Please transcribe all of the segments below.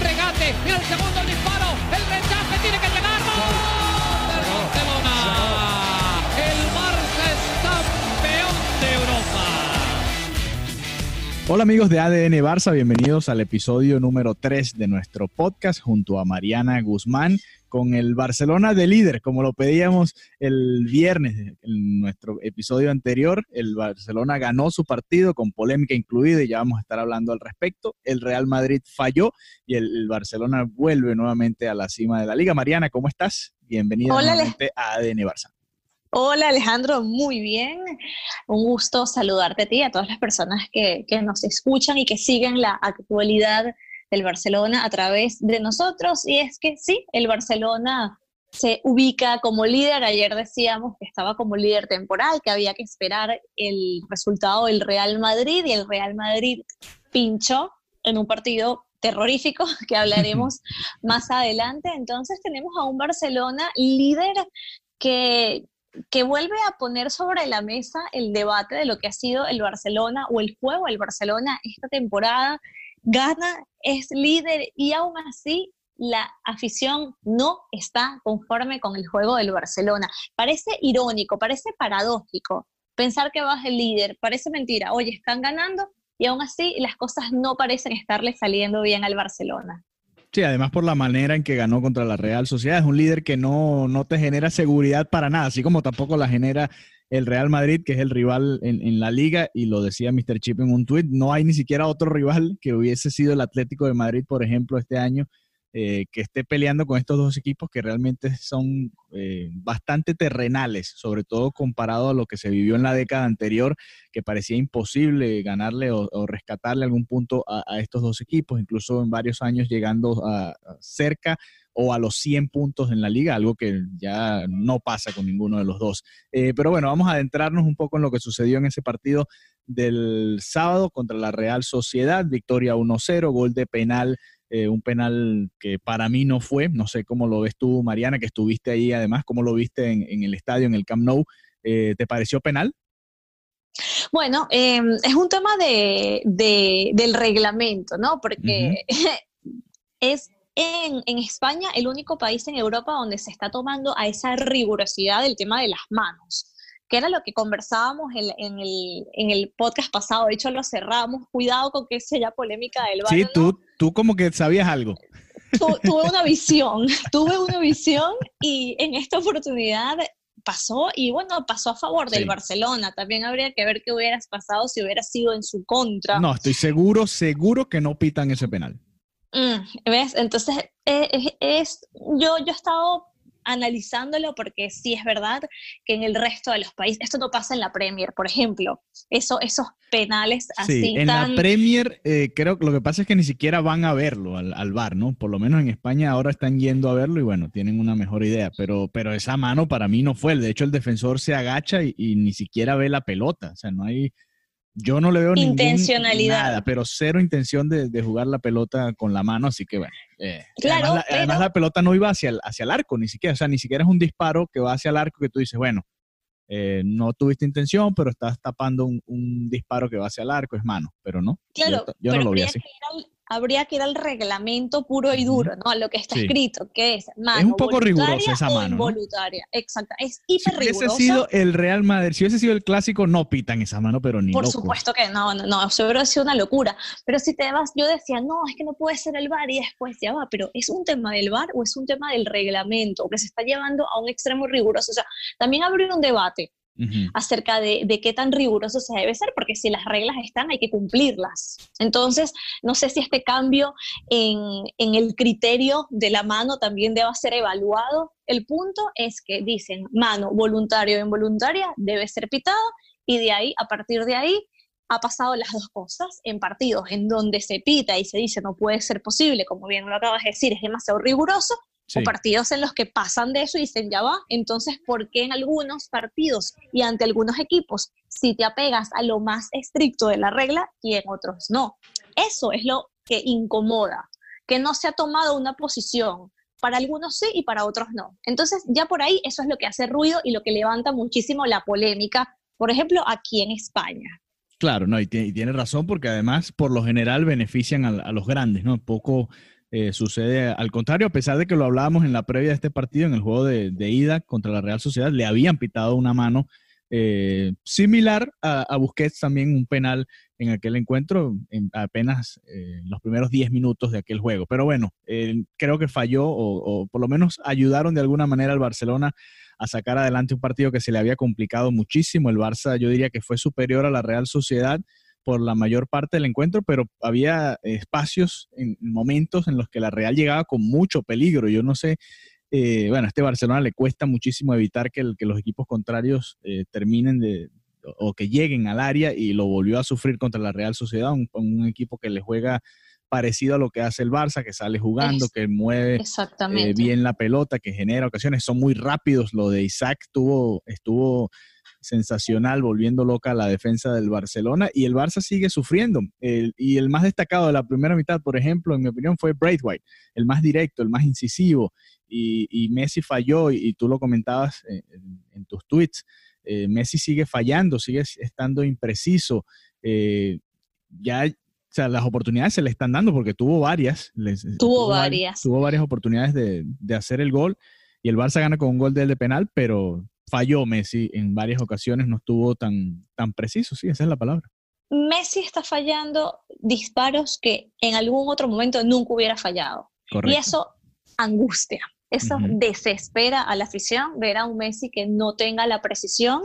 Regate, mira el segundo el disparo, el rechace tiene que llegar. ¡Gol! del Barcelona. El Barça es campeón de Europa. Hola amigos de ADN Barça, bienvenidos al episodio número 3 de nuestro podcast junto a Mariana Guzmán con el Barcelona de líder, como lo pedíamos el viernes en nuestro episodio anterior. El Barcelona ganó su partido con polémica incluida y ya vamos a estar hablando al respecto. El Real Madrid falló y el, el Barcelona vuelve nuevamente a la cima de la liga. Mariana, ¿cómo estás? Bienvenida Hola, nuevamente a ADN Barça. Hola Alejandro, muy bien. Un gusto saludarte a ti y a todas las personas que, que, nos escuchan y que siguen la actualidad del Barcelona a través de nosotros. Y es que sí, el Barcelona se ubica como líder. Ayer decíamos que estaba como líder temporal, que había que esperar el resultado del Real Madrid y el Real Madrid pinchó en un partido terrorífico que hablaremos más adelante. Entonces tenemos a un Barcelona líder que que vuelve a poner sobre la mesa el debate de lo que ha sido el Barcelona o el juego del Barcelona esta temporada. Gana, es líder y aún así la afición no está conforme con el juego del Barcelona. Parece irónico, parece paradójico pensar que vas el líder, parece mentira. Oye, están ganando y aún así las cosas no parecen estarle saliendo bien al Barcelona. Sí, además por la manera en que ganó contra la Real Sociedad. Es un líder que no, no te genera seguridad para nada, así como tampoco la genera el Real Madrid, que es el rival en, en la liga, y lo decía Mr. Chip en un tuit, no hay ni siquiera otro rival que hubiese sido el Atlético de Madrid, por ejemplo, este año, eh, que esté peleando con estos dos equipos que realmente son eh, bastante terrenales, sobre todo comparado a lo que se vivió en la década anterior, que parecía imposible ganarle o, rescatarle algún punto a, a, estos dos equipos, incluso en varios años llegando a cerca o a los 100 puntos en la liga, algo que ya no pasa con ninguno de los dos. Eh, pero bueno, vamos a adentrarnos un poco en lo que sucedió en ese partido del sábado contra la Real Sociedad, victoria 1-0, gol de penal eh, un penal que para mí no fue, no sé cómo lo ves tú, Mariana, que estuviste ahí además, cómo lo viste en, en el estadio, en el Camp Nou, eh, ¿te pareció penal? Bueno, eh, es un tema de, de, del reglamento, ¿no? Porque uh -huh. es en, en, España el único país en Europa donde se está tomando a esa rigurosidad del tema de las manos que era lo que conversábamos en, en, el, en, el, podcast pasado, de hecho lo cerramos, cuidado con que sea polémica del bar. Sí, tú, tú como que sabías algo. Tu, tuve una visión, tuve una visión y en esta oportunidad pasó y bueno, pasó a favor del sí. Barcelona. También habría que ver qué hubieras pasado si hubiera sido en su contra. No, estoy seguro, seguro que no pitan ese penal. Mm, ¿Ves? Entonces, es, es, es, yo, yo he estado analizándolo porque sí es verdad que en el resto de los países, esto no pasa en la Premier, por ejemplo, eso, esos penales así. Sí, en tan... la Premier eh, creo que lo que pasa es que ni siquiera van a verlo al, al, bar, ¿no? Por lo menos en España ahora están yendo a verlo y bueno, tienen una mejor idea, pero, pero esa mano para mí no fue, de hecho el defensor se agacha y, y ni siquiera ve la pelota, o sea, no hay... Yo no le veo intencionalidad. nada, pero cero intención de, de, jugar la pelota con la mano, así que bueno. Eh, claro, además, la, pero... además, la, pelota no iba hacia el, hacia el arco, ni siquiera, o sea, ni siquiera es un disparo que va hacia el arco que tú dices, bueno, eh, no tuviste intención, pero estás tapando un, un, disparo que va hacia el arco, es mano, pero no. Claro, yo, yo pero no lo vi así. Al, habría que ir al reglamento puro y duro, ¿no? A lo que está sí. escrito, que es mano. Es un poco rigurosa esa mano. Involuntaria, ¿no? exacto. Es hiper si hubiese sido el Real Madrid, si hubiese sido el clásico, no pitan esa mano, pero ni Por loco. supuesto que no, no, no, eso hubiera sido una locura. Pero si te vas, yo decía, no, es que no puede ser el VAR y después ya va, pero ¿es un tema del VAR o es un tema del reglamento o que se está llevando a un extremo riguroso? O sea, también abrir un debate Acerca de, de, qué tan riguroso se debe ser, porque si las reglas están hay que cumplirlas. Entonces, no sé si este cambio en, en, el criterio de la mano también deba ser evaluado. El punto es que dicen mano voluntaria o involuntaria debe ser pitada y de ahí, a partir de ahí, ha pasado las dos cosas en partidos en donde se pita y se dice no puede ser posible, como bien lo acabas de decir, es demasiado riguroso, o partidos en los que pasan de eso y dicen ya va. Entonces, ¿por qué en algunos partidos y ante algunos equipos si te apegas a lo más estricto de la regla y en otros no? Eso es lo que incomoda, que no se ha tomado una posición. Para algunos sí y para otros no. Entonces, ya por ahí eso es lo que hace ruido y lo que levanta muchísimo la polémica, por ejemplo, aquí en España. Claro, no, y tiene, razón porque además por lo general benefician a, los grandes, ¿no? Poco eh, sucede al contrario, a pesar de que lo hablábamos en la previa de este partido, en el juego de, ida contra la Real Sociedad, le habían pitado una mano eh, similar a, Busquets también un penal en aquel encuentro, en apenas eh, los primeros 10 minutos de aquel juego. Pero bueno, creo que falló o, o, por lo menos ayudaron de alguna manera al Barcelona a sacar adelante un partido que se le había complicado muchísimo. El Barça yo diría que fue superior a la Real Sociedad por la mayor parte del encuentro, pero había espacios, en momentos en los que la Real llegaba con mucho peligro. Yo no sé, eh, bueno, a este Barcelona le cuesta muchísimo evitar que, los equipos contrarios eh, terminen de, o que lleguen al área y lo volvió a sufrir contra la Real Sociedad, un equipo que le juega parecido a lo que hace el Barça, que sale jugando, que mueve eh, bien la pelota, que genera ocasiones, son muy rápidos. Lo de Isaac tuvo, estuvo sensacional, volviendo loca la defensa del Barcelona y el Barça sigue sufriendo. y el más destacado de la primera mitad, por ejemplo, en mi opinión, fue Braithwaite, el más directo, el más incisivo. Y, Messi falló, y, tú lo comentabas en, tus tweets. Eh, Messi sigue fallando, sigue estando impreciso. Eh, ya o sea, las oportunidades se le están dando porque tuvo varias. tuvo, varias. Tuvo varias oportunidades de, de, hacer el gol y el Barça gana con un gol de, de penal, pero falló Messi en varias ocasiones, no estuvo tan, tan preciso, sí, esa es la palabra. Messi está fallando disparos que en algún otro momento nunca hubiera fallado. Y eso angustia, eso desespera a la afición ver a un Messi que no tenga la precisión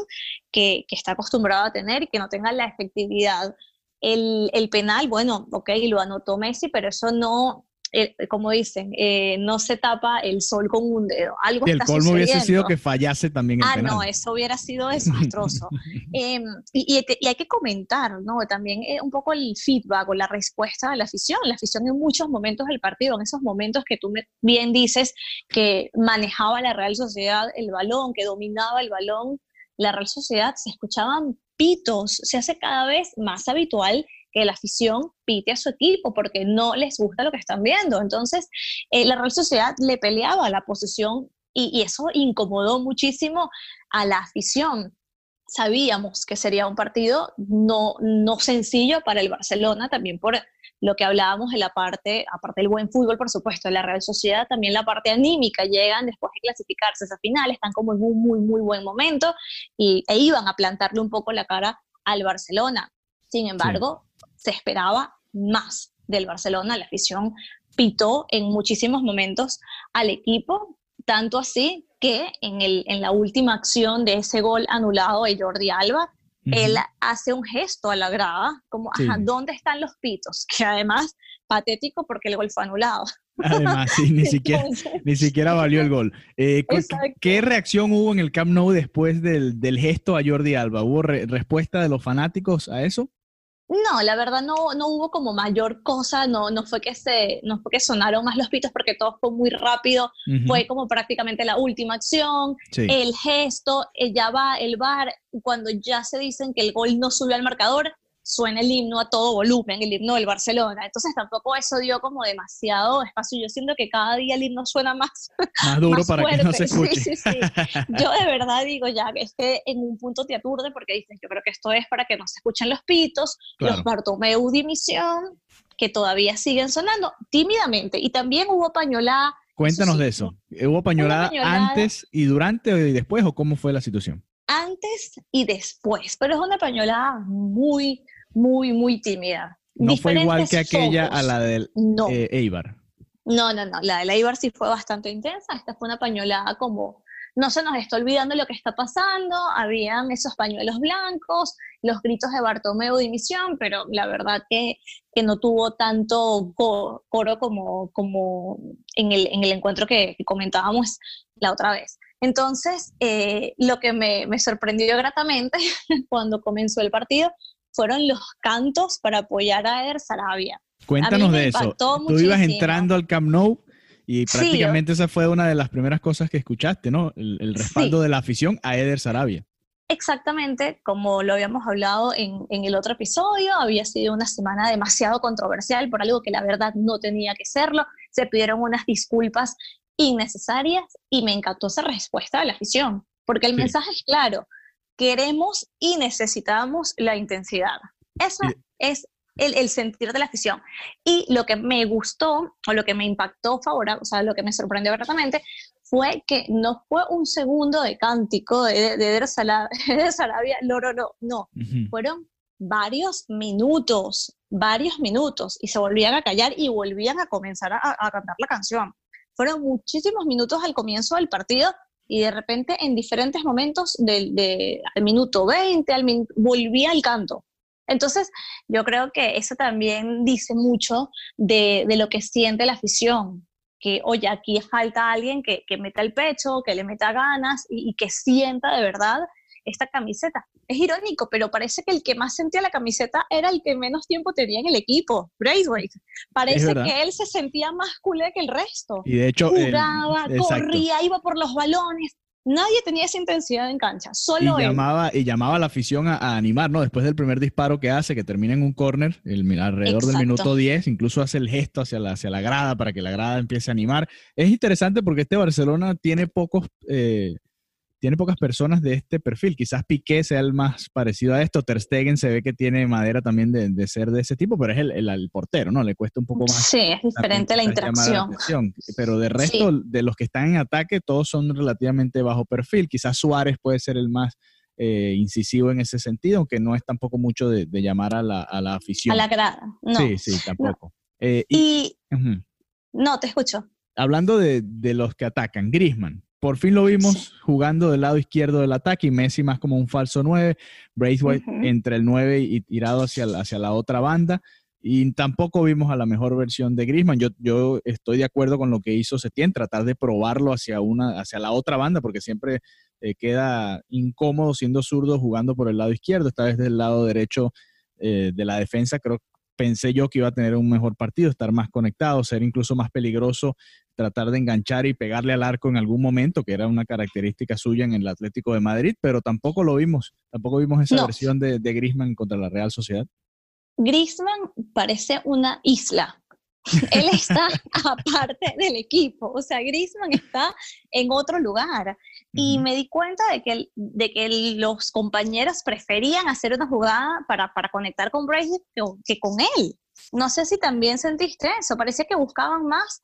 que, que, está acostumbrado a tener y que no tenga la efectividad el, el penal, bueno, ok, lo anotó Messi, pero eso no, eh, como dicen, eh, no se tapa el sol con un dedo. Algo el colmo hubiese sido que fallase también el ah, penal. no, eso hubiera sido desastroso. Em, y, y, hay que comentar, ¿no? También eh, un poco el feedback o la respuesta de la afición. La afición en muchos momentos del partido, en esos momentos que tú bien dices que manejaba la Real Sociedad el balón, que dominaba el balón, la Real Sociedad se escuchaban pitos. Se hace cada vez más habitual que la afición pite a su equipo porque no les gusta lo que están viendo. Entonces, eh, la Real Sociedad le peleaba la posición y, eso incomodó muchísimo a la afición. Sabíamos que sería un partido no, no sencillo para el Barcelona, también por lo que hablábamos de la parte, aparte del buen fútbol, por supuesto, de la Real Sociedad, también la parte anímica, llegan después de clasificarse a esa final, están como en un muy, muy buen momento y, e iban a plantarle un poco la cara al Barcelona. Sin embargo, se esperaba más del Barcelona, la afición pitó en muchísimos momentos al equipo, tanto así que en, el, en la última acción de ese gol anulado de Jordi Alba, él hace un gesto a la grada, como, ajá, ¿dónde están los pitos? Que además, patético porque el gol fue anulado. Además, sí, ni, siquiera, ni siquiera valió el gol. Eh, ¿Qué reacción hubo en el Camp Nou después del, del gesto a Jordi Alba? ¿Hubo respuesta de los fanáticos a eso? No, la verdad no, no hubo como mayor cosa, no, no, fue que se, no fue que sonaron más los pitos porque todo fue muy rápido, fue como prácticamente la última acción, el gesto, eh, ya va el bar, cuando ya se dicen que el gol no subió al marcador, suena el himno a todo volumen, el himno del Barcelona. Entonces tampoco eso dio como demasiado espacio. Yo siento que cada día el himno suena más, más duro para que no se escuche. Sí, sí, sí. Yo de verdad digo ya que es que en un punto te aturde porque dicen, yo creo que esto es para que no se escuchen los pitos, los Bartomeu dimisión, que todavía siguen sonando tímidamente. Y también hubo pañolada. Cuéntanos de eso. ¿Hubo pañolada, antes y durante y después o cómo fue la situación? Antes y después, pero es una pañolada muy, muy, muy tímida. No fue igual que aquella a la del no. Eh, Eibar. No, no, no. La del Eibar sí fue bastante intensa. Esta fue una pañolada como no se nos está olvidando lo que está pasando, habían esos pañuelos blancos, los gritos de Bartomeu dimisión, pero la verdad que, que no tuvo tanto coro como, como en, el, en el encuentro que comentábamos la otra vez. Entonces, eh, lo que me, me sorprendió gratamente cuando comenzó el partido fueron los cantos para apoyar a Eder Sarabia. Cuéntanos de eso. Tú ibas entrando al Camp Nou y prácticamente esa fue una de las primeras cosas que escuchaste, ¿no? El, respaldo de la afición a Eder Sarabia. Exactamente, como lo habíamos hablado en, en, el otro episodio, había sido una semana demasiado controversial por algo que la verdad no tenía que serlo. Se pidieron unas disculpas innecesarias y me encantó esa respuesta de la afición, porque el mensaje es claro, queremos y necesitamos la intensidad. Eso es el, sentir de la afición. Y lo que me gustó o lo que me impactó favorable, o sea, lo que me sorprendió gratamente fue que no fue un segundo de cántico de, de, de, Sarabia, no, no, no, no. Fueron varios minutos, varios minutos, y se volvían a callar y volvían a comenzar a, cantar la canción. Fueron muchísimos minutos al comienzo del partido y de repente en diferentes momentos del de, al minuto 20 al volvía el canto. Entonces, yo creo que eso también dice mucho de, lo que siente la afición, que, oye, aquí falta alguien que meta el pecho, que le meta ganas y, que sienta de verdad esta camiseta. Es irónico, pero parece que el que más sentía la camiseta era el que menos tiempo tenía en el equipo, Braithwaite. Parece que él se sentía más culé que el resto. Y de hecho, jugaba, corría, iba por los balones. Nadie tenía esa intensidad en cancha, solo y él. Llamaba, y llamaba a la afición a, animar, ¿no? Después del primer disparo que hace, que termina en un córner, alrededor del minuto 10, incluso hace el gesto hacia la, hacia la grada para que la grada empiece a animar. Es interesante porque este Barcelona tiene pocos eh, tiene pocas personas de este perfil. Quizás Piqué sea el más parecido a esto. Ter Stegen se ve que tiene madera también de, ser de ese tipo, pero es el, portero, ¿no? Le cuesta un poco más. Sí, es diferente la, interacción. pero de resto, de los que están en ataque, todos son relativamente bajo perfil. Quizás Suárez puede ser el más eh, incisivo en ese sentido, aunque no es tampoco mucho de, llamar a la, afición. A la grada, no. Sí, sí, tampoco. Eh, y, no, te escucho. Hablando de, de los que atacan, Grisman, por fin lo vimos jugando del lado izquierdo del ataque y Messi más como un falso 9, Braithwaite entre el 9 y tirado hacia la, hacia la otra banda. Y tampoco vimos a la mejor versión de Griezmann. Yo, yo estoy de acuerdo con lo que hizo Setién, tratar de probarlo hacia, una, hacia la otra banda, porque siempre eh, queda incómodo siendo zurdo jugando por el lado izquierdo. Esta vez del lado derecho eh, de la defensa, creo pensé yo que iba a tener un mejor partido, estar más conectado, ser incluso más peligroso, tratar de enganchar y pegarle al arco en algún momento, que era una característica suya en el Atlético de Madrid, pero tampoco lo vimos, tampoco vimos esa versión de, de Griezmann contra la Real Sociedad. Griezmann parece una isla. Él está aparte del equipo, o sea, Griezmann está en otro lugar. Y me di cuenta de que, de que los compañeros preferían hacer una jugada para, para conectar con Brady que, con él. No sé si también sentiste eso, parecía que buscaban más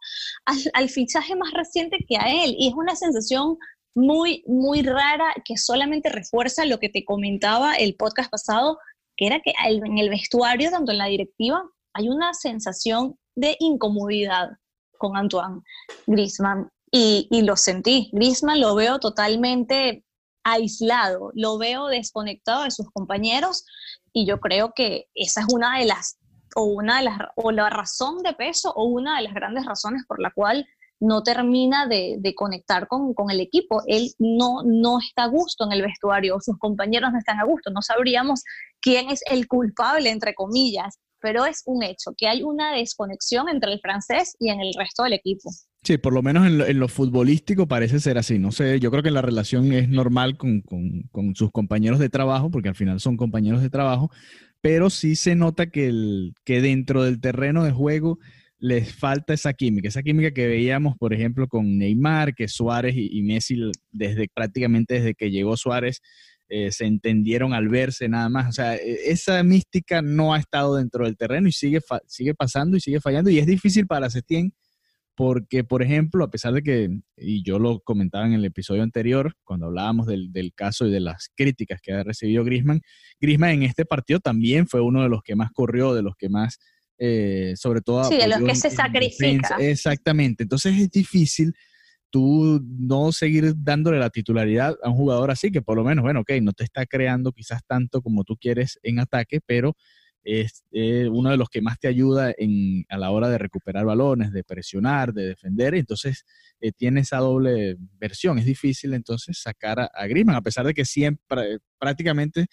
al, fichaje más reciente que a él. Y es una sensación muy, muy rara que solamente refuerza lo que te comentaba el podcast pasado, que era que en el vestuario, tanto en la directiva, hay una sensación de incomodidad con Antoine Griezmann y, lo sentí. Griezmann lo veo totalmente aislado, lo veo desconectado de sus compañeros y yo creo que esa es una de las o una de las o la razón de peso o una de las grandes razones por la cual no termina de, conectar con, con, el equipo. Él no, no está a gusto en el vestuario, sus compañeros no están a gusto. No sabríamos quién es el culpable, entre comillas, pero es un hecho que hay una desconexión entre el francés y en el resto del equipo. Sí, por lo menos en lo, futbolístico parece ser así. No sé, yo creo que la relación es normal con, sus compañeros de trabajo, porque al final son compañeros de trabajo, pero sí se nota que, el, que dentro del terreno de juego les falta esa química, esa química que veíamos, por ejemplo, con Neymar, que Suárez y, Messi, desde prácticamente desde que llegó Suárez, eh, se entendieron al verse nada más. O sea, e, esa mística no ha estado dentro del terreno y sigue, sigue pasando y sigue fallando. Y es difícil para Setién porque, por ejemplo, a pesar de que, y yo lo comentaba en el episodio anterior, cuando hablábamos del, caso y de las críticas que ha recibido Grisman, Grisman en este partido también fue uno de los que más corrió, de los que más, eh, sobre todo... Sí, de los que se sacrifica. Exactamente, entonces es difícil tú no seguir dándole la titularidad a un jugador así, que por lo menos, bueno, ok, no te está creando quizás tanto como tú quieres en ataque, pero es uno de los que más te ayuda en, a la hora de recuperar balones, de presionar, de defender. Entonces, eh, tiene esa doble versión. Es difícil entonces sacar a, a Griezmann, a pesar de que siempre, prácticamente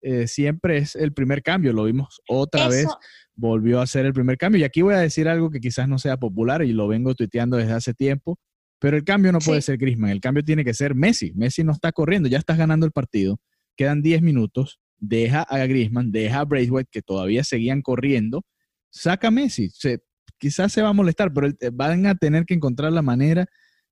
eh, siempre es el primer cambio. Lo vimos otra vez, volvió a ser el primer cambio. Y aquí voy a decir algo que quizás no sea popular y lo vengo tuiteando desde hace tiempo, pero el cambio no puede ser Griezmann, el cambio tiene que ser Messi. Messi no está corriendo, ya estás ganando el partido, quedan 10 minutos, deja a Griezmann, deja a Braithwaite, que todavía seguían corriendo, saca a Messi. quizás se va a molestar, pero van a tener que encontrar la manera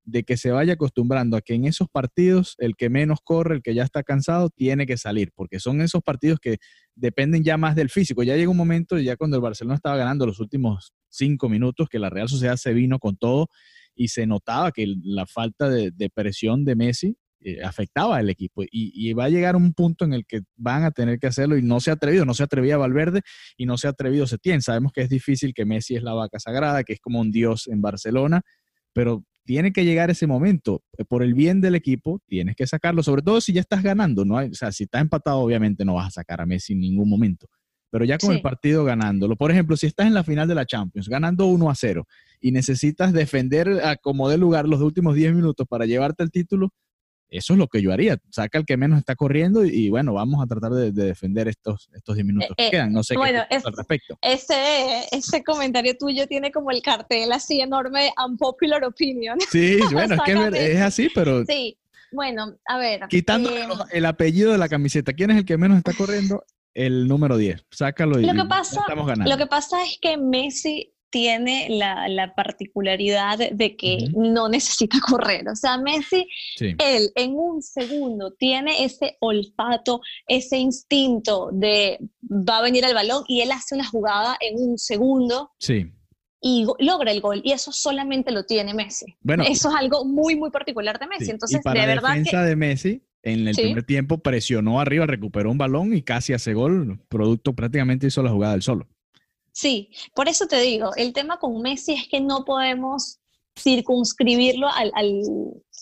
de que se vaya acostumbrando a que en esos partidos el que menos corre, el que ya está cansado, tiene que salir, porque son esos partidos que dependen ya más del físico. Ya llega un momento, ya cuando el Barcelona estaba ganando los últimos cinco minutos, que la Real Sociedad se vino con todo y se notaba que la falta de, presión de Messi eh, afectaba al equipo. Y, va a llegar un punto en el que van a tener que hacerlo y no se ha atrevido, no se atrevía Valverde y no se ha atrevido Setién. Sabemos que es difícil, que Messi es la vaca sagrada, que es como un dios en Barcelona, pero tiene que llegar ese momento. Eh, por el bien del equipo, tienes que sacarlo, sobre todo si ya estás ganando. ¿no? o sea, si estás empatado, obviamente no vas a sacar a Messi en ningún momento. Pero ya con el partido ganándolo. Por ejemplo, si estás en la final de la Champions, ganando 1 a 0 y necesitas defender a como de lugar los últimos 10 minutos para llevarte el título, eso es lo que yo haría. Saca el que menos está corriendo y, bueno, vamos a tratar de, defender estos, estos 10 minutos que eh, quedan. No sé qué al respecto. Ese, ese comentario tuyo tiene como el cartel así enorme, unpopular opinion. Sí, bueno, es que es, así, pero... Sí, bueno, a ver. Quitando eh, el apellido de la camiseta, ¿quién es el que menos está corriendo? El número 10. Sácalo y, lo que pasa, estamos ganando. Lo que pasa es que Messi tiene la, particularidad de que no necesita correr. O sea, Messi, él en un segundo tiene ese olfato, ese instinto de va a venir el balón y él hace una jugada en un segundo. Sí. Y logra el gol, y eso solamente lo tiene Messi. Bueno, eso es algo muy, muy particular de Messi. Entonces, para de verdad. defensa de Messi, en el primer tiempo presionó arriba, recuperó un balón y casi hace gol. Producto prácticamente hizo la jugada del solo. Sí, por eso te digo, el tema con Messi es que no podemos circunscribirlo al,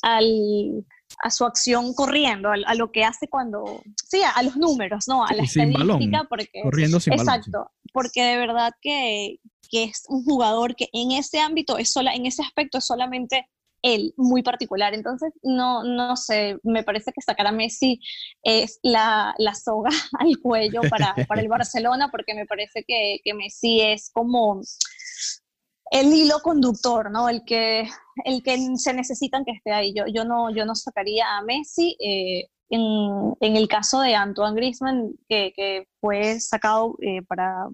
a su acción corriendo, a, lo que hace cuando, sí, a, los números, ¿no? A la estadística, porque corriendo sin exacto, porque de verdad que, que, es un jugador que en ese ámbito es sola, en ese aspecto es solamente él, muy particular. Entonces, no, no sé, me parece que sacar a Messi es la, la soga al cuello para, para, el Barcelona, porque me parece que, que, Messi es como el hilo conductor, ¿no? El que, el que se necesitan que esté ahí. Yo, yo, no, yo no sacaría a Messi. Eh, en, en, el caso de Antoine Griezmann, que, que fue sacado eh, para,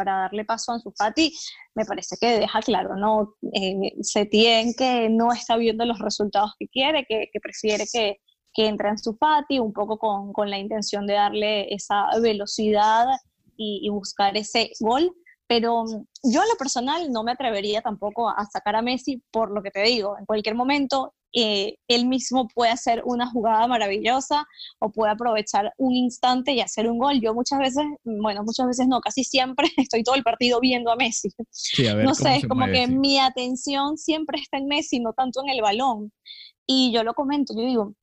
para darle paso a Ansu Fati, me parece que deja claro, ¿no? Eh, tiene que no está viendo los resultados que quiere, que, prefiere que, que entre Ansu Fati, un poco con, con, la intención de darle esa velocidad y, y buscar ese gol, pero yo en lo personal no me atrevería tampoco a sacar a Messi por lo que te digo, en cualquier momento eh, él mismo puede hacer una jugada maravillosa o puede aprovechar un instante y hacer un gol. Yo muchas veces, bueno, muchas veces no, casi siempre estoy todo el partido viendo a Messi. no sé, es como que mi atención siempre está en Messi, no tanto en el balón. Y yo lo comento, yo digo,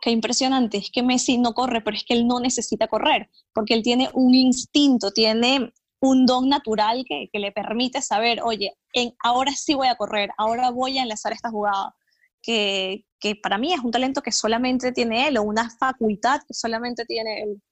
qué impresionante, es que Messi no corre, pero es que él no necesita correr, porque él tiene un instinto, tiene un don natural que, que le permite saber, oye, en, ahora sí voy a correr, ahora voy a enlazar esta jugada que, que, para mí es un talento que solamente tiene él o una facultad que solamente tiene él.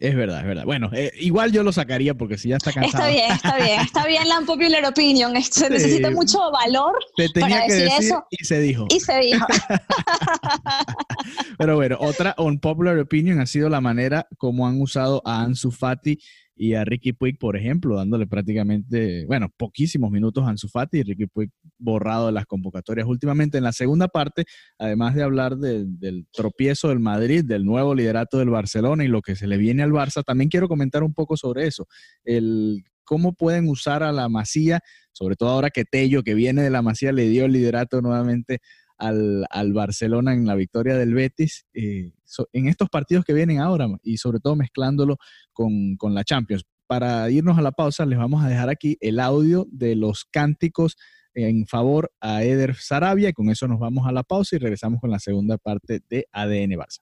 Es verdad, es verdad. Bueno, eh, igual yo lo sacaría porque si ya está cansado. Está bien, está bien, está bien la popular opinion. Se necesita mucho valor para decir, eso. Y se dijo. Y se dijo. Pero bueno, otra unpopular opinion ha sido la manera como han usado a Ansu Fati y a Ricky Puig, por ejemplo, dándole prácticamente, bueno, poquísimos minutos a Ansu Fati y Ricky Puig borrado de las convocatorias. Últimamente en la segunda parte, además de hablar del tropiezo del Madrid, del nuevo liderato del Barcelona y lo que se le viene al Barça, también quiero comentar un poco sobre eso. El cómo pueden usar a la Masía, sobre todo ahora que Tello, que viene de la Masía, le dio el liderato nuevamente al, Barcelona en la victoria del Betis, eh, en estos partidos que vienen ahora y sobre todo mezclándolo con, con la Champions. Para irnos a la pausa, les vamos a dejar aquí el audio de los cánticos en favor a Eder Sarabia y con eso nos vamos a la pausa y regresamos con la segunda parte de ADN Barça.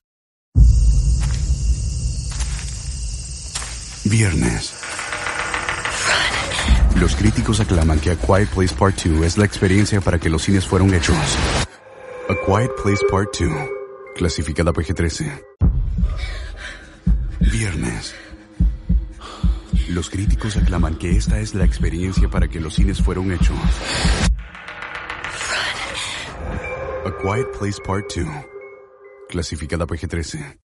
Viernes Los críticos aclaman que A Quiet Place Part 2 es la experiencia para que los cines fueron hechos. A Quiet Place Part 2, clasificada PG-13. Viernes. Los críticos aclaman que esta es la experiencia para que los cines fueron hechos. A Quiet Place Part 2, clasificada PG-13.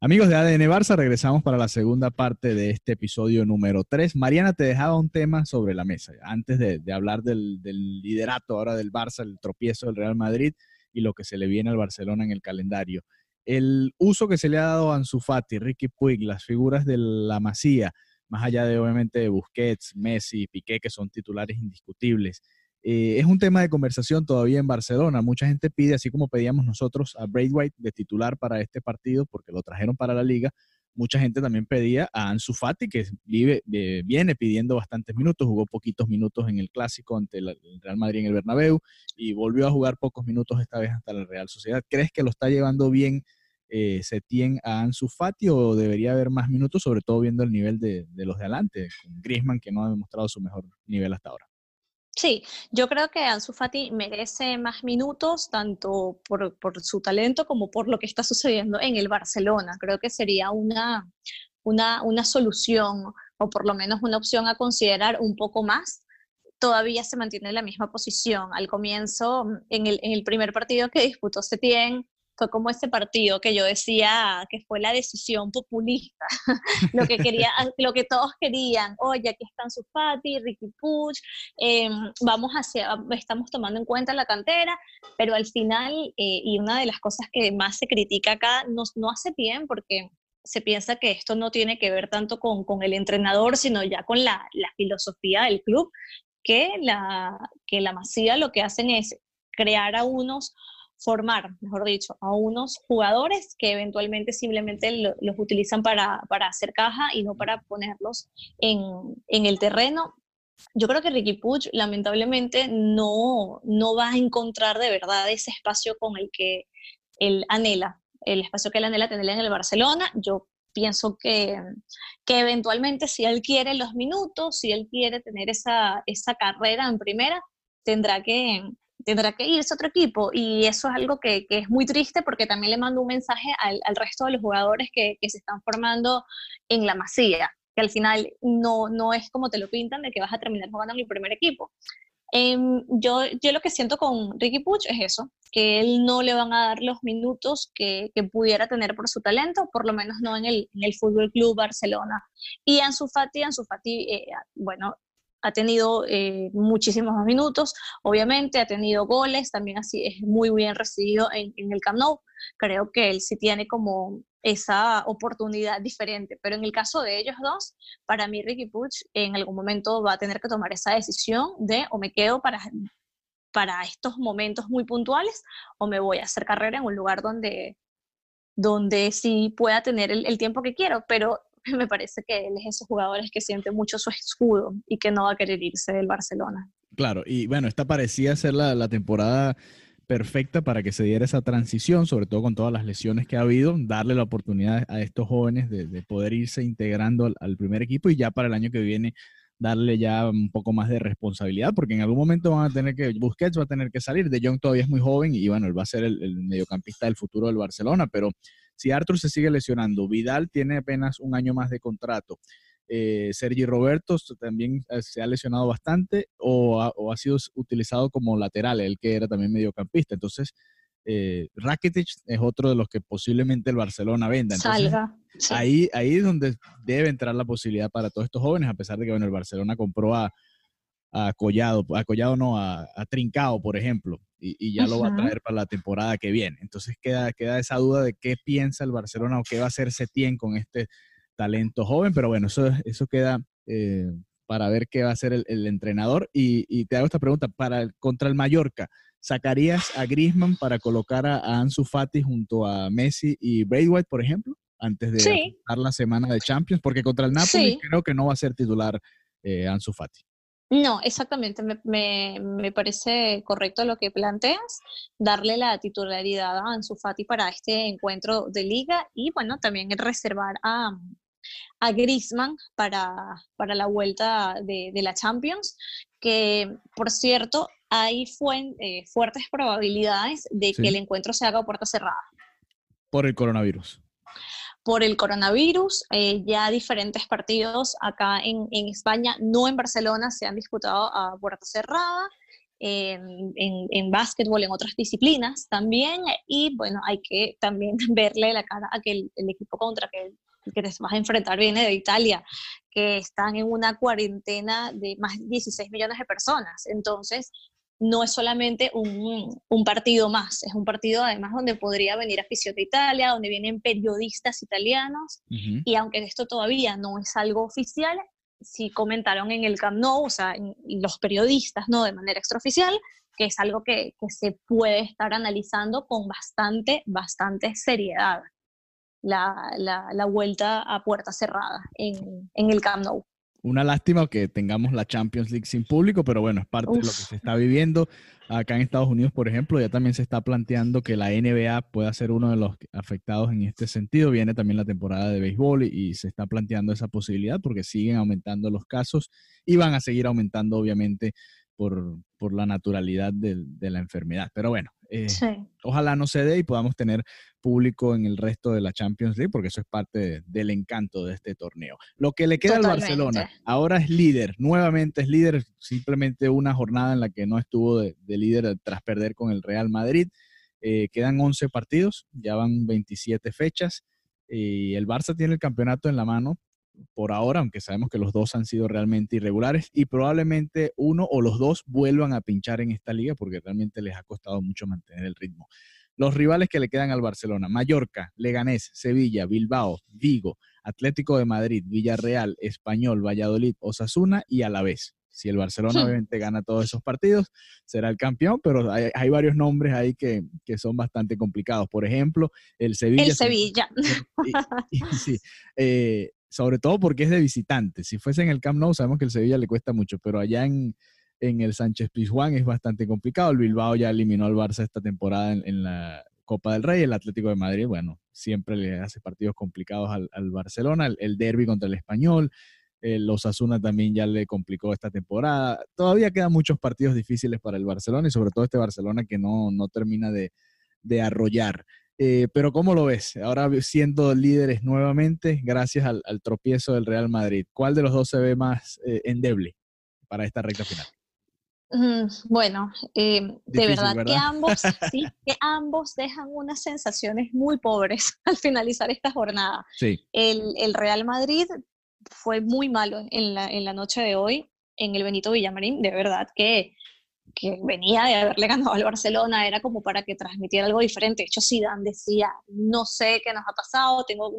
Amigos de ADN Barça, regresamos para la segunda parte de este episodio número 3. Mariana te dejaba un tema sobre la mesa, antes de, hablar del, liderato ahora del Barça, el tropiezo del Real Madrid y lo que se le viene al Barcelona en el calendario. El uso que se le ha dado a Ansu Fati, Ricky Puig, las figuras de la Masía, más allá de obviamente Busquets, Messi, Piqué, que son titulares indiscutibles, eh, es un tema de conversación todavía en Barcelona. Mucha gente pide, así como pedíamos nosotros a Braithwaite de titular para este partido, porque lo trajeron para la liga, mucha gente también pedía a Ansu Fati, que vive, eh, viene pidiendo bastantes minutos, jugó poquitos minutos en el Clásico ante el Real Madrid en el Bernabéu y volvió a jugar pocos minutos esta vez hasta la Real Sociedad. ¿Crees que lo está llevando bien eh, Setien a Ansu Fati o debería haber más minutos, sobre todo viendo el nivel de, de los de adelante, con Griezmann que no ha demostrado su mejor nivel hasta ahora? Sí, yo creo que Ansu Fati merece más minutos, tanto por, su talento como por lo que está sucediendo en el Barcelona. Creo que sería una, una, una solución o por lo menos una opción a considerar un poco más todavía se mantiene en la misma posición. Al comienzo, en el, en el primer partido que disputó Setien, fue como ese partido que yo decía que fue la decisión populista, lo que quería, lo que todos querían, oye, aquí están sus Fati, Ricky Puch, em, vamos hacia, estamos tomando en cuenta la cantera, pero al final, eh, y una de las cosas que más se critica acá, no, no hace bien porque se piensa que esto no tiene que ver tanto con, con el entrenador, sino ya con la, la filosofía del club, que la, que la Masía lo que hacen es crear a unos formar, mejor dicho, a unos jugadores que eventualmente simplemente los utilizan para, hacer caja y no para ponerlos en, el terreno. Yo creo que Ricky Puig lamentablemente no, no va a encontrar de verdad ese espacio con el que él anhela, el espacio que él anhela tener en el Barcelona. Yo pienso que, que eventualmente si él quiere los minutos, si él quiere tener esa, esa carrera en primera, tendrá que, tendrá que irse a otro equipo y eso es algo que, es muy triste porque también le mando un mensaje al, resto de los jugadores que, se están formando en la masía, que al final no, no es como te lo pintan de que vas a terminar jugando en el primer equipo. Em, yo, yo lo que siento con Ricky Puch es eso, que él no le van a dar los minutos que, pudiera tener por su talento, por lo menos no en el, en el Fútbol Club Barcelona. Y Ansu Fati, Ansu Fati, eh, bueno, ha tenido eh, muchísimos minutos, obviamente, ha tenido goles, también así es muy bien recibido en, el Camp Nou. Creo que él sí tiene como esa oportunidad diferente, pero en el caso de ellos dos, para mí Ricky Puch en algún momento va a tener que tomar esa decisión de o me quedo para, para estos momentos muy puntuales o me voy a hacer carrera en un lugar donde, donde sí pueda tener el, el tiempo que quiero, pero me parece que él es esos jugadores que siente mucho su escudo y que no va a querer irse del Barcelona. Claro, y bueno, esta parecía ser la, temporada perfecta para que se diera esa transición, sobre todo con todas las lesiones que ha habido, darle la oportunidad a estos jóvenes de, poder irse integrando al, primer equipo y ya para el año que viene darle ya un poco más de responsabilidad, porque en algún momento van a tener que, Busquets va a tener que salir, De Jong todavía es muy joven y bueno, él va a ser el mediocampista del futuro del Barcelona, pero si Arthur se sigue lesionando, Vidal tiene apenas un año más de contrato. Eh, Sergi Roberto también eh, se ha lesionado bastante o ha, sido utilizado como lateral, él que era también mediocampista. Entonces, eh, Rakitic es otro de los que posiblemente el Barcelona venda. Salga. Ahí, ahí es donde debe entrar la posibilidad para todos estos jóvenes, a pesar de que bueno, el Barcelona compró a, a Collado, a Collado no, a, a Trincao, por ejemplo, y, ya lo va a traer para la temporada que viene. Entonces queda, queda esa duda de qué piensa el Barcelona o qué va a hacer Setién con este talento joven, pero bueno, eso, eso queda eh, para ver qué va a hacer el, entrenador. Y, te hago esta pregunta, para contra el Mallorca, ¿sacarías a Griezmann para colocar a, Ansu Fati junto a Messi y Braithwaite, por ejemplo, antes de dar la semana de Champions? Porque contra el Napoli creo que no va a ser titular eh, Ansu Fati. No, exactamente, me, parece correcto lo que planteas, darle la titularidad a Ansu Fati para este encuentro de liga y bueno, también reservar a, a Griezmann para, para la vuelta de, la Champions, que por cierto hay eh, fuertes probabilidades de que el encuentro se haga a puerta cerrada. Por el coronavirus por el coronavirus. Eh, ya diferentes partidos acá en, España, no en Barcelona, se han disputado a puerta cerrada. En, en, básquetbol, en otras disciplinas también, y bueno, hay que también verle la cara a que el, equipo contra que, que te vas a enfrentar viene de Italia, que están en una cuarentena de más de 16 millones de personas. Entonces, no es solamente un, partido más, es un partido además donde podría venir afición de Italia, donde vienen periodistas italianos, y aunque esto todavía no es algo oficial, sí comentaron en el Camp Nou, o sea, los periodistas, ¿no? De manera extraoficial, que es algo que, se puede estar analizando con bastante, bastante seriedad, la, vuelta a puerta cerrada en, en el Camp Nou. Una lástima que tengamos la Champions League sin público, pero bueno, es parte de lo que se está viviendo. Acá en Estados Unidos, por ejemplo, ya también se está planteando que la NBA pueda ser uno de los afectados en este sentido. Viene también la temporada de béisbol y, se está planteando esa posibilidad porque siguen aumentando los casos y van a seguir aumentando, obviamente, por, por la naturalidad de, de, la enfermedad. Pero bueno, eh, ojalá no se dé y podamos tener público en el resto de la Champions League, porque eso es parte del encanto de este torneo. Lo que le queda al Barcelona, ahora es líder, nuevamente es líder, simplemente una jornada en la que no estuvo de, líder tras perder con el Real Madrid. Eh, quedan 11 partidos, ya van 27 fechas y el Barça tiene el campeonato en la mano, por ahora, aunque sabemos que los dos han sido realmente irregulares y probablemente uno o los dos vuelvan a pinchar en esta liga porque realmente les ha costado mucho mantener el ritmo. Los rivales que le quedan al Barcelona, Mallorca, Leganés, Sevilla, Bilbao, Vigo, Atlético de Madrid, Villarreal, Español, Valladolid, Osasuna y Alavés. Si el Barcelona obviamente gana todos esos partidos, será el campeón, pero hay, varios nombres ahí que, son bastante complicados. Por ejemplo, el Sevilla. El Sevilla. sí, eh, sobre todo porque es de visitante. Si fuese en el Camp Nou, sabemos que el Sevilla le cuesta mucho, pero allá en, el Sánchez Pizjuán es bastante complicado. El Bilbao ya eliminó al Barça esta temporada en, la Copa del Rey. El Atlético de Madrid, bueno, siempre le hace partidos complicados al, Barcelona. El, derby contra el Español. El Osasuna también ya le complicó esta temporada. Todavía quedan muchos partidos difíciles para el Barcelona y sobre todo este Barcelona que no, termina de, de arrollar. Eh, pero ¿cómo lo ves? Ahora siendo líderes nuevamente, gracias al, tropiezo del Real Madrid. ¿Cuál de los dos se ve más eh, endeble para esta recta final? Mm, bueno, eh, de verdad, que ambos, sí, que ambos dejan unas sensaciones muy pobres al finalizar esta jornada. Sí. El, el, Real Madrid fue muy malo en la, en la noche de hoy en el Benito Villamarín, de verdad que que venía de haberle ganado al Barcelona, era como para que transmitiera algo diferente. De hecho, Zidane decía, no sé qué nos ha pasado, tengo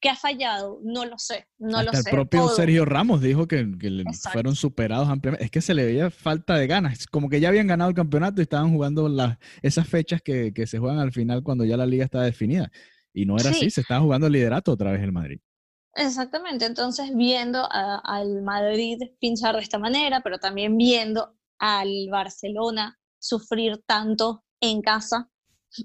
¿qué ha fallado? No lo sé, no lo sé. El propio Sergio Ramos dijo que, fueron superados ampliamente. Es que se le veía falta de ganas, como que ya habían ganado el campeonato y estaban jugando las, esas fechas que, se juegan al final cuando ya la liga está definida. Y no era así, se estaba jugando el liderato otra vez el Madrid. Exactamente, entonces viendo al Madrid pinchar de esta manera, pero también viendo al Barcelona sufrir tanto en casa,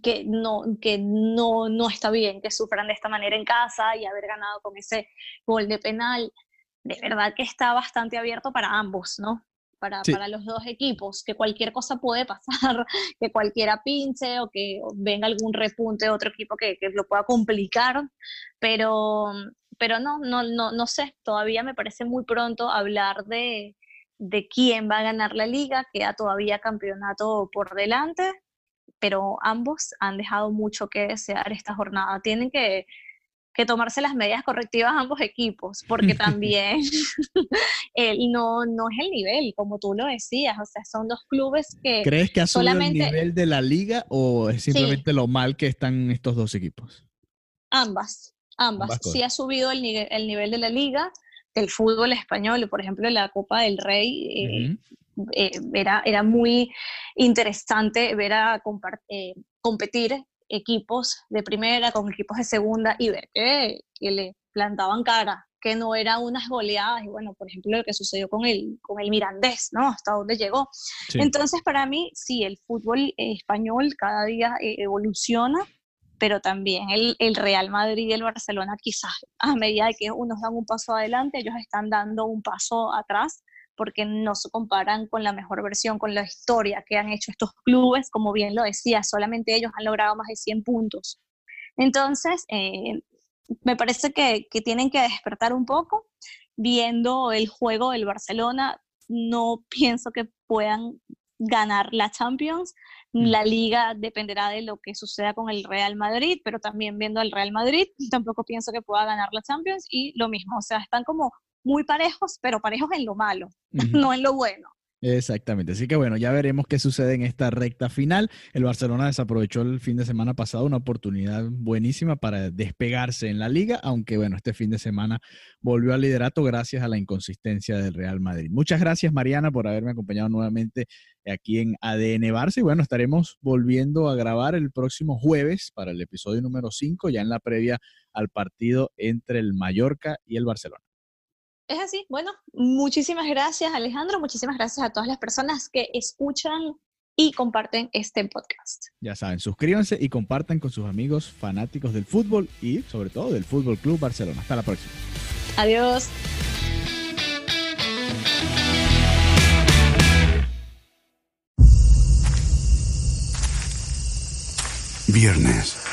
que no, que no, no está bien que sufran de esta manera en casa y haber ganado con ese gol de penal. De verdad que está bastante abierto para ambos, ¿no? Para, para, los dos equipos, que cualquier cosa puede pasar, que cualquiera pinche o que venga algún repunte de otro equipo que, que, lo pueda complicar, pero, pero no, no, no, no sé, todavía me parece muy pronto hablar de, de quién va a ganar la liga, queda todavía campeonato por delante, pero ambos han dejado mucho que desear esta jornada. Tienen que, tomarse las medidas correctivas ambos equipos, porque también no, no es el nivel, como tú lo decías, o sea, son dos clubes que... ¿Crees que ha subido el nivel de la liga o es simplemente lo mal que están estos dos equipos? Ambas, ambas. sí ha subido el nivel, el nivel de la liga, el fútbol español, por ejemplo, la Copa del Rey, eh, eh, era, era, muy interesante ver a eh, competir equipos de primera con equipos de segunda y ver que, le plantaban cara, que no eran unas goleadas, y bueno, por ejemplo, lo que sucedió con el, con el Mirandés, ¿no? Hasta dónde llegó. Entonces, para mí, sí, el fútbol español cada día evoluciona, pero también el, el, Real Madrid y el Barcelona quizás a medida de que unos dan un paso adelante, ellos están dando un paso atrás porque no se comparan con la mejor versión, con la historia que han hecho estos clubes, como bien lo decía, solamente ellos han logrado más de 100 puntos. Entonces, eh, me parece que, que tienen que despertar un poco, viendo el juego del Barcelona, no pienso que puedan ganar la Champions. Mm. La liga dependerá de lo que suceda con el Real Madrid, pero también viendo al Real Madrid, tampoco pienso que pueda ganar la Champions y lo mismo, o sea, están como muy parejos, pero parejos en lo malo, no en lo bueno. Exactamente, así que bueno, ya veremos qué sucede en esta recta final. El Barcelona desaprovechó el fin de semana pasado una oportunidad buenísima para despegarse en la liga, aunque bueno, este fin de semana volvió al liderato gracias a la inconsistencia del Real Madrid. Muchas gracias Mariana por haberme acompañado nuevamente aquí en ADN Barça y bueno, estaremos volviendo a grabar el próximo jueves para el episodio número 5, ya en la previa al partido entre el Mallorca y el Barcelona. Es así. Bueno, muchísimas gracias Alejandro, muchísimas gracias a todas las personas que escuchan y comparten este podcast. Ya saben, suscríbanse y compartan con sus amigos fanáticos del fútbol y sobre todo del Fútbol Club Barcelona. Hasta la próxima. Adiós. Viernes.